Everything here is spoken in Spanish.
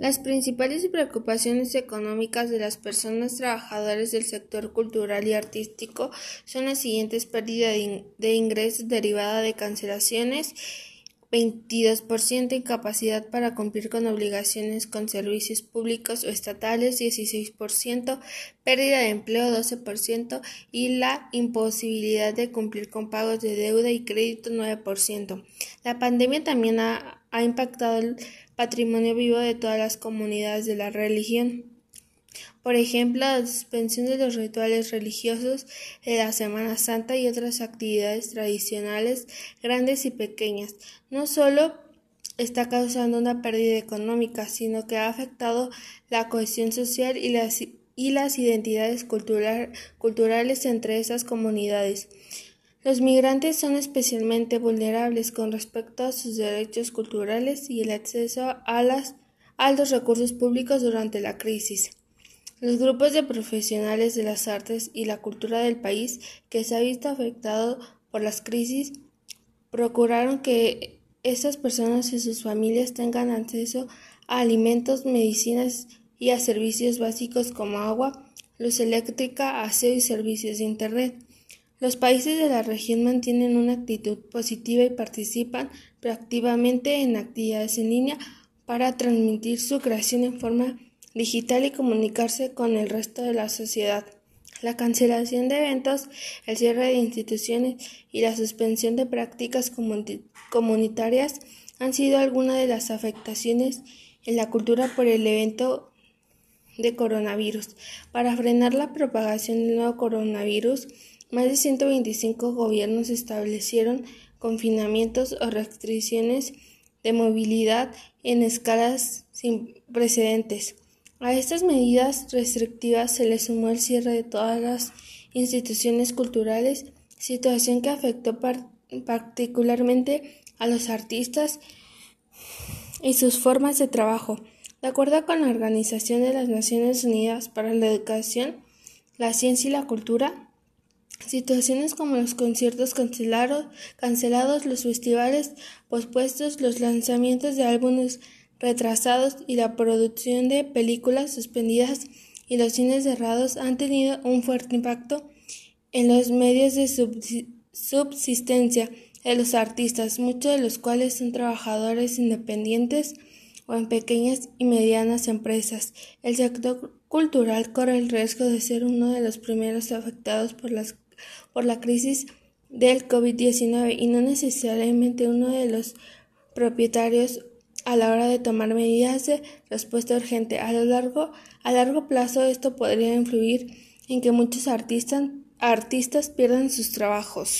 Las principales preocupaciones económicas de las personas trabajadoras del sector cultural y artístico son las siguientes: pérdida de ingresos derivada de cancelaciones, 22% incapacidad para cumplir con obligaciones con servicios públicos o estatales, 16%, pérdida de empleo, 12% y la imposibilidad de cumplir con pagos de deuda y crédito, 9%. La pandemia también ha, ha impactado el patrimonio vivo de todas las comunidades de la religión. Por ejemplo, la suspensión de los rituales religiosos de la Semana Santa y otras actividades tradicionales grandes y pequeñas, no solo está causando una pérdida económica, sino que ha afectado la cohesión social y las, y las identidades culturales entre esas comunidades. Los migrantes son especialmente vulnerables con respecto a sus derechos culturales y el acceso a, los recursos públicos durante la crisis. Los grupos de profesionales de las artes y la cultura del país que se ha visto afectado por las crisis procuraron que estas personas y sus familias tengan acceso a alimentos, medicinas y a servicios básicos como agua, luz eléctrica, aseo y servicios de Internet. Los países de la región mantienen una actitud positiva y participan proactivamente en actividades en línea para transmitir su creación en forma digital y comunicarse con el resto de la sociedad. La cancelación de eventos, el cierre de instituciones y la suspensión de prácticas comunitarias han sido algunas de las afectaciones en la cultura por el evento de coronavirus. Para frenar la propagación del nuevo coronavirus, más de 125 gobiernos establecieron confinamientos o restricciones de movilidad en escalas sin precedentes. A estas medidas restrictivas se le sumó el cierre de todas las instituciones culturales, situación que afectó particularmente a los artistas y sus formas de trabajo. De acuerdo con la Organización de las Naciones Unidas para la Educación, la Ciencia y la Cultura, Situaciones como los conciertos cancelados, cancelados, los festivales pospuestos, los lanzamientos de álbumes retrasados y la producción de películas suspendidas y los cines cerrados han tenido un fuerte impacto en los medios de subsistencia de los artistas, muchos de los cuales son trabajadores independientes o en pequeñas y medianas empresas. El sector cultural corre el riesgo de ser uno de los primeros afectados por las por la crisis del COVID-19 y no necesariamente uno de los propietarios a la hora de tomar medidas de respuesta urgente. A, lo largo, a largo plazo esto podría influir en que muchos artistas, artistas pierdan sus trabajos.